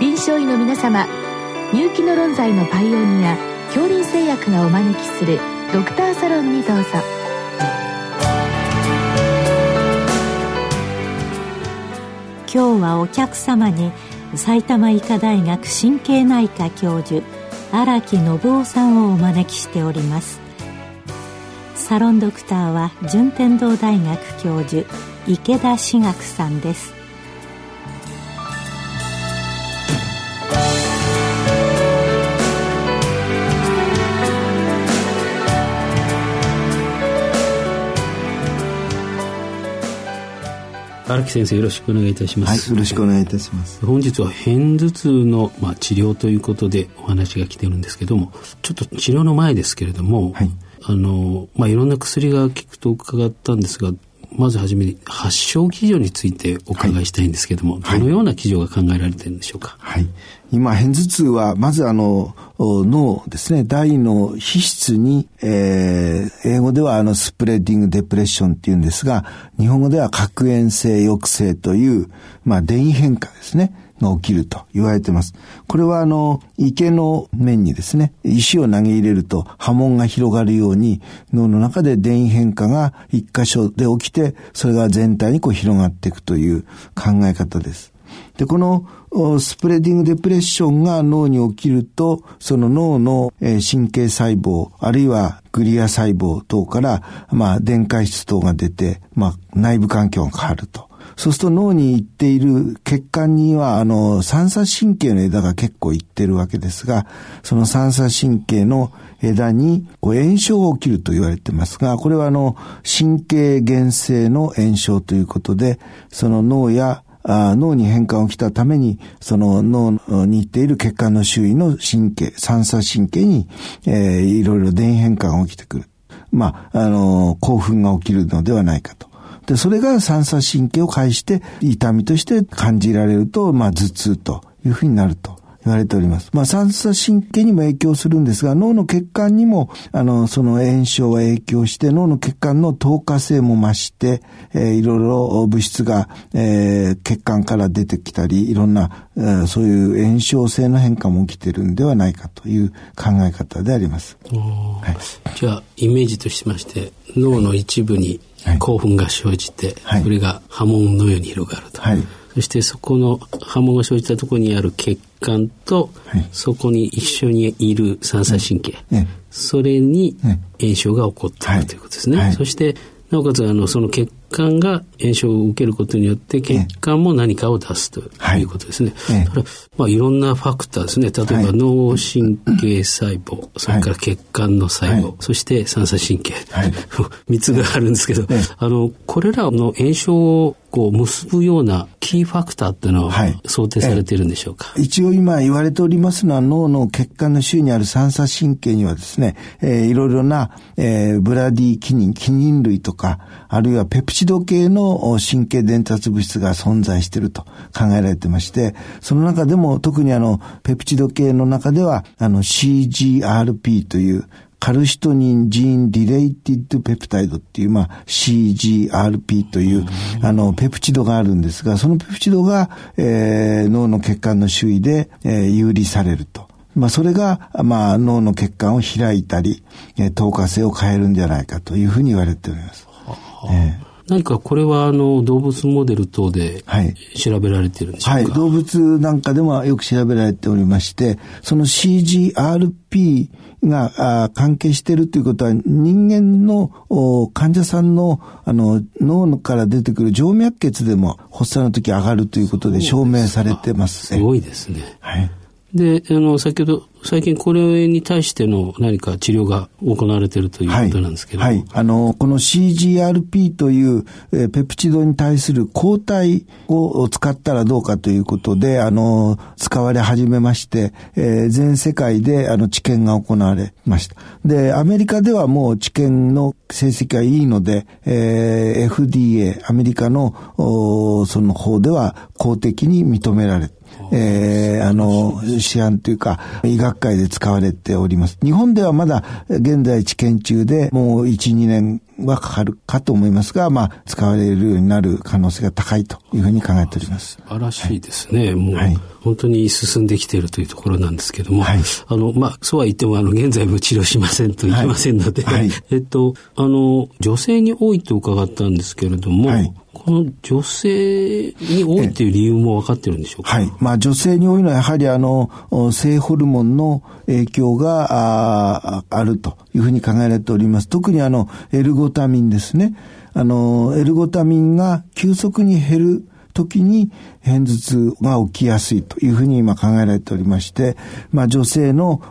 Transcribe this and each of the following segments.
臨床医の皆様入気の論剤のパイオニア恐林製薬がお招きするドクターサロンにどうぞ。今日はお客様に埼玉医科大学神経内科教授荒木信夫さんをお招きしております。サロンドクターは順天堂大学教授池田志学さんです。荒木先生よろしくお願いいたします。はい、よろしくお願いいたします。本日は片頭痛の、まあ、治療ということでお話が来てるんですけども、ちょっと治療の前ですけれども、はい、あの、まあ、いろんな薬が効くと伺ったんですが、まずはじめに発症基準についてお伺いしたいんですけれども、はい、どのような基準が考えられているんでしょうか？はい。今、片頭痛は、まずあの、脳ですね、大の皮質に、えー、英語ではあの、スプレッディングデプレッションっていうんですが、日本語では核炎性抑制という、まあ、電位変化ですね。が起きると言われてます。これはあの、池の面にですね、石を投げ入れると波紋が広がるように、脳の中で電位変化が一箇所で起きて、それが全体にこう広がっていくという考え方です。で、このスプレディングデプレッションが脳に起きると、その脳の神経細胞、あるいはグリア細胞等から、まあ、電解質等が出て、まあ、内部環境が変わると。そうすると脳に行っている血管には、あの、三叉神経の枝が結構行ってるわけですが、その三叉神経の枝に炎症が起きると言われてますが、これはあの、神経原性の炎症ということで、その脳やあ脳に変化が起きたために、その脳に行っている血管の周囲の神経、三叉神経に、えー、いろいろ電変化が起きてくる。まあ、あの、興奮が起きるのではないかと。で、それが三叉神経を介して痛みとして感じられると、まあ頭痛というふうになると。言われております。まあ、三叉神経にも影響するんですが、脳の血管にも、あの、その炎症は影響して、脳の血管の透過性も増して、えー、いろいろ物質が、えー、血管から出てきたり、いろんな、えー、そういう炎症性の変化も起きてるんではないかという考え方であります。はい、じゃあ、イメージとしまして、脳の一部に興奮が生じて、はい、それが波紋のように広がると。はい。そしてそこの波紋が生じたところにある血管と、はい、そこに一緒にいる三叉神経、それに炎症が起こっているということですね。そしてなおかつあのその血管が炎症を受けることによって血管も何かを出すということですね。はいまあ、いろんなファクターですね。例えば脳神経細胞、それから血管の細胞、そして三叉神経、はい、3つがあるんですけど、あのこれらの炎症をこう結ぶようなキーファクターっていうのは想定されているんでしょうか、はい、一応今言われておりますのは脳の血管の周囲にある三叉神経にはですね、えー、いろいろな、えー、ブラディキニン、キニン類とか、あるいはペプチド系の神経伝達物質が存在していると考えられてまして、その中でも特にあの、ペプチド系の中では、あの CGRP というカルシトニンジーンリレイティッドペプタイドっていう、まあ、CGRP という、あの、ペプチドがあるんですが、そのペプチドが、えー、脳の血管の周囲で、えー、有利されると。まあ、それが、まあ、脳の血管を開いたり、えー、透過性を変えるんじゃないかというふうに言われております。えー何かこれはあの動物モデル等で調べられてるんでしょうか、はい、はい、動物なんかでもよく調べられておりまして、その CGRP が関係しているということは人間の患者さんのあの脳から出てくる静脈血でも発作の時上がるということで証明されてます、ね、すごいですね。はい。で、あの、先ほど、最近これに対しての何か治療が行われているということなんですけど。はい、はい、あの、この CGRP という、えー、ペプチドに対する抗体を使ったらどうかということで、あの、使われ始めまして、えー、全世界であの治験が行われました。で、アメリカではもう治験の成績がいいので、えー、FDA、アメリカの、その方では公的に認められえー、あの、試案というか、医学会で使われております。日本ではまだ現在治験中で、もう1、2年はかかるかと思いますが、まあ、使われるようになる可能性が高いというふうに考えております。素晴らしいですね。はい、もう、はい、本当に進んできているというところなんですけども、はい、あの、まあ、そうは言っても、あの、現在も治療しませんといけませんので、えっと、あの、女性に多いと伺ったんですけれども、この女性に多いっていう理由も分かってるんでしょうか？はい。まあ女性に多いのはやはりあの、性ホルモンの影響がああるというふうに考えられております。特にあの、エルゴタミンですね。あの、エルゴタミンが急速に減る時に片頭痛が起きやすいというふうに今考えられておりまして、まあ女性の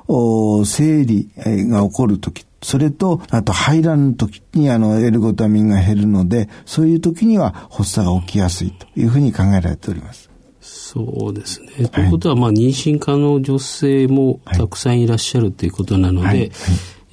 生理が起こる時それと、あと排卵の時にあのエルゴタミンが減るので、そういう時には発作が起きやすいというふうに考えられております。そうですね。はい、ということは、まあ、妊娠可能女性もたくさんいらっしゃるということなので、はい。はい、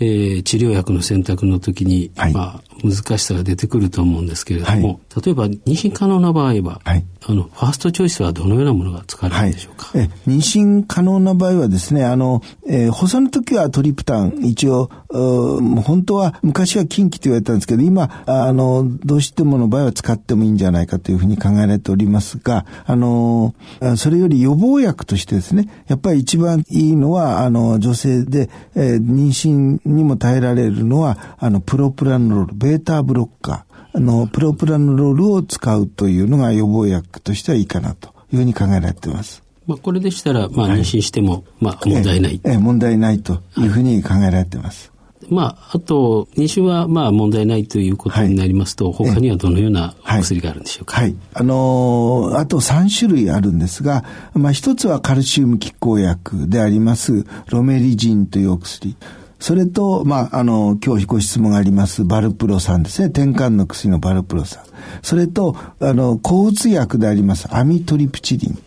えー、治療薬の選択の時に、まあ、難しさが出てくると思うんですけれども、例えば妊娠可能な場合は、あの、ファーストチョイスはどのようなものが使われるんでしょうか、はい、え妊娠可能な場合はですね、あの、えー、発作の時はトリプタン、一応、本当は昔は禁忌と言われたんですけど、今、あの、どうしてもの場合は使ってもいいんじゃないかというふうに考えられておりますが、あの、それより予防薬としてですね、やっぱり一番いいのは、あの、女性で、えー、妊娠にも耐えられるのは、あの、プロプラノロール、ベータブロッカー。あの、プロプラノロールを使うというのが予防薬としてはいいかなというふうに考えられています。まあ、これでしたら、まあ、妊娠しても、はい、まあ、問題ない。ええ、問題ないというふうに考えられています。まあ、あと、妊娠はまあ問題ないということになりますと、はい、他にはどのようなお薬があるんでしょうか、はい、はい、あのー、あと3種類あるんですが、まあ一つはカルシウム拮抗薬であります、ロメリジンというお薬。それと、まあ、あの、今日ご質問があります、バルプロ酸ですね。転換の薬のバルプロ酸。それと、あの、抗うつ薬であります、アミトリプチリン。で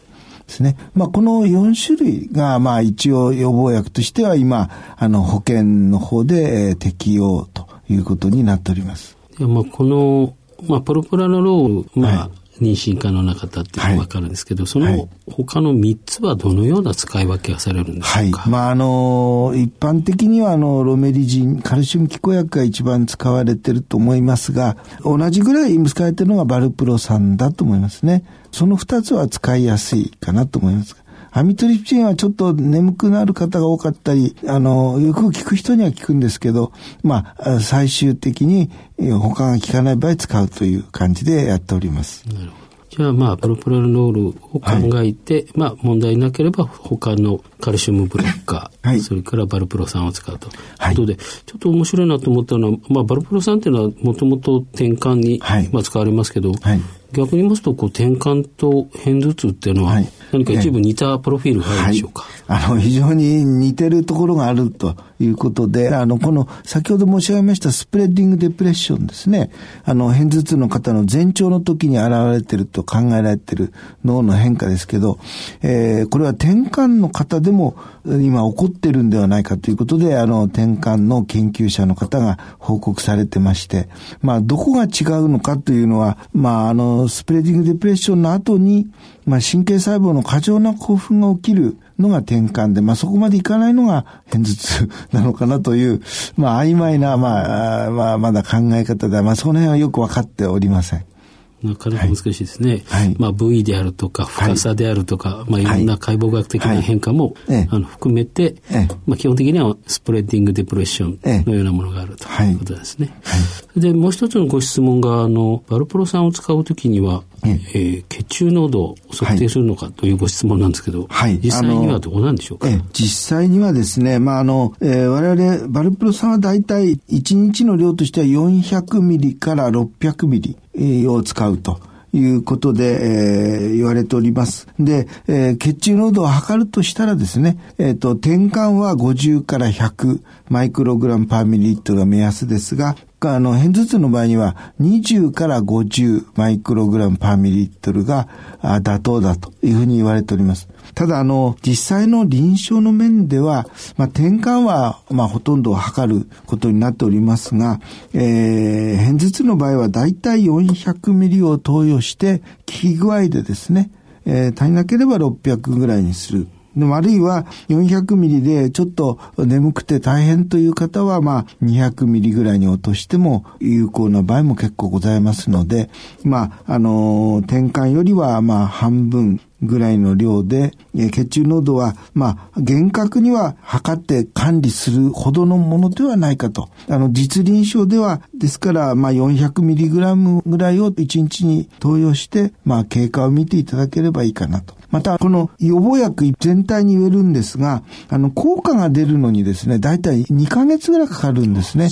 すね。まあ、この4種類が、まあ、一応予防薬としては今、あの、保険の方で、えー、適用ということになっております。まあ、この、まあ、プロプラノロール、まあ、はい妊娠可能な方っていうのがわかるんですけど、はい、その他の3つはどのような使い分けがされるんでしょうか、はい、まああの一般的にはあのロメリジンカルシウム拮抗薬が一番使われてると思いますが同じぐらい使われてるのがバルプロ酸だと思いますね。その2つは使いやすいかなと思いますアミトリプチンはちょっと眠くなる方が多かったり、あの、よく聞く人には聞くんですけど、まあ、最終的に他が効かない場合使うという感じでやっております。なるほど。じゃあまあプロプラノールを考えて、はい、まあ問題なければ他のカルシウムブロッカー、はい、それからバルプロ酸を使うと。はい、ということで、ちょっと面白いなと思ったのは、まあバルプロ酸っていうのはもともと転換に、まあ使われますけど、逆に言いますと、こう、転換と片頭痛っていうのは、何か一部似たプロフィールがあるんでしょうか、はい、あの、非常に似てるところがあるということで、あの、この、先ほど申し上げましたスプレッディングデプレッションですね。あの、片頭痛の方の前兆の時に現れてると考えられてる脳の変化ですけど、えー、これは転換の方でも今起こってるんではないかということで、あの、転換の研究者の方が報告されてまして、まあ、どこが違うのかというのは、まあ、あの、スプレーディングデプレッションの後に、まあ、神経細胞の過剰な興奮が起きるのが転換で、まあ、そこまでいかないのが片頭痛 なのかなという、まあ、曖昧な、まあ、まあ、まだ考え方で、まあ、その辺はよくわかっておりません。なかなか難しいですね。はい、まあ部位であるとか深さであるとか、はい、まあいろんな解剖学的な変化も、はい、あの含めて、まあ基本的にはスプレッディングデプレッションのようなものがあるということですね。で、もう一つのご質問が、あの、バルプロ酸を使うときには、えー、血中濃度を測定するのかというご質問なんですけど、はい、実際にはどうなんでしょうか、実際にはですね、まあ、あの、えー、我々、バルプロ酸は大体1日の量としては400ミリから600ミリを使うと。いうことで、えー、言われております。で、えー、血中濃度を測るとしたらですね、えっ、ー、と、転換は50から100マイクログラムパーミリリットルが目安ですが、あの、片頭痛の場合には20から50マイクログラムパーミリリットルが妥当だというふうに言われております。ただ、あの、実際の臨床の面では、まあ、転換は、まあ、ほとんど測ることになっておりますが、えー、片頭痛の場合はだいたい400ミリを投与して、効き具合でですね、えー、足りなければ600ぐらいにする。でもあるいは400ミリでちょっと眠くて大変という方は、まあ200ミリぐらいに落としても有効な場合も結構ございますので、まあ、あの、転換よりはまあ半分ぐらいの量で、血中濃度は、まあ、厳格には測って管理するほどのものではないかと。あの、実臨床では、ですから、まあ、400mg ぐらいを1日に投与して、まあ、経過を見ていただければいいかなと。また、この予防薬全体に言えるんですが、あの、効果が出るのにですね、だいたい2ヶ月ぐらいかかるんですね。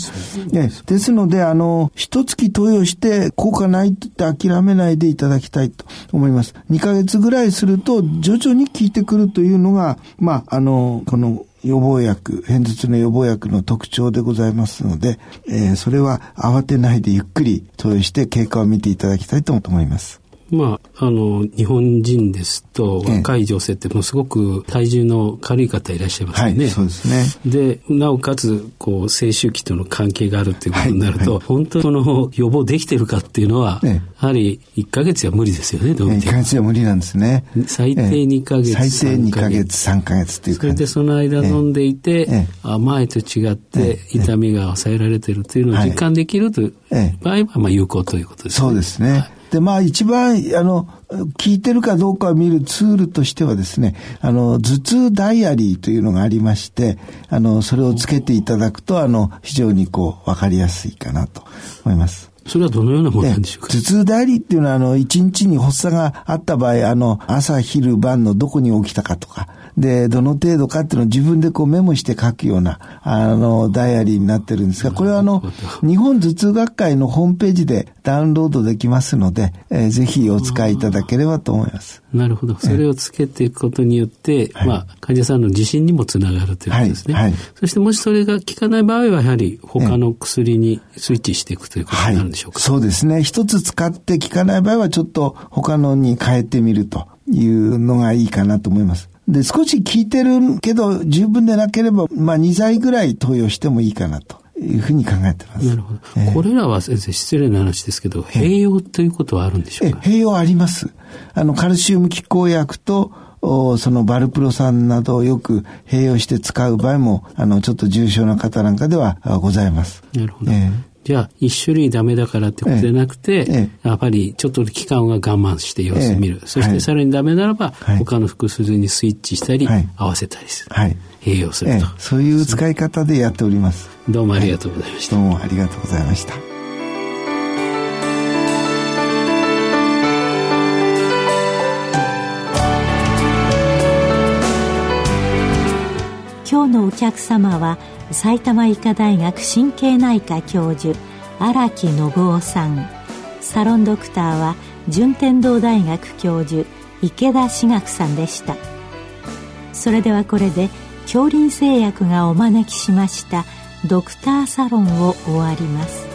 ねですので、あの、一月投与して効果ないって諦めないでいただきたいと思います。2ヶ月ぐらいすると、徐々に効いてくるというのが、まあ、あの、この、予防薬、偏頭痛の予防薬の特徴でございますので、えー、それは慌てないでゆっくり投与して経過を見ていただきたいと思います。まあ、あの、日本人ですと、若い女性ってもうすごく体重の軽い方いらっしゃいますよね。はい、そうですね。で、なおかつ、こう、青周期との関係があるっていうことになると、はいはい、本当の予防できてるかっていうのは、ね、やはり1ヶ月は無理ですよね、どう見て1ヶ月は無理なんですね。最低2ヶ月、最低2ヶ月、3ヶ月。っていうそれでその間飲んでいて、前と違って痛みが抑えられてるというのを実感できるという場合は、まあ有効ということですね。そうですね。で、まあ一番、あの、聞いてるかどうかを見るツールとしてはですね、あの、頭痛ダイアリーというのがありまして、あの、それをつけていただくと、あの、非常にこう、わかりやすいかなと思います。それはどのようなものなんでしょうか？頭痛代理っていうのは、あの、一日に発作があった場合、あの、朝、昼、晩のどこに起きたかとか、で、どの程度かっていうのを自分でこうメモして書くような、あの、ダイアリーになってるんですが、これはあの、日本頭痛学会のホームページでダウンロードできますので、えー、ぜひお使いいただければと思います。なるほど。それをつけていくことによって、まあ、患者さんの自信にもつながるということですね。はい。はい、そしてもしそれが効かない場合は、やはり他の薬にスイッチしていくということになるんでしょうか、はい、そうですね。一つ使って効かない場合は、ちょっと他のに変えてみるというのがいいかなと思います。で、少し効いてるけど、十分でなければ、まあ、2剤ぐらい投与してもいいかなと。いうふうに考えてます。なるほど。えー、これらは先生、失礼な話ですけど、併用ということはあるんでしょうか、併用あります。あの、カルシウム拮抗薬と、そのバルプロ酸などをよく併用して使う場合も、あの、ちょっと重症な方なんかではございます。なるほど。えーじゃあ、一種類ダメだからってことでなくて、ええ、やっぱりちょっと期間は我慢して様子見る。え、そしてさらにダメならば、はい、他の複数にスイッチしたり、はい、合わせたりする。はい。併用すると、そういう使い方でやっております。どうもありがとうございました。どうもありがとうございました。お客様は埼玉医科大学神経内科教授荒木信夫さん。サロンドクターは順天堂大学教授池田志学さんでした。それではこれで恐林製薬がお招きしましたドクターサロンを終わります。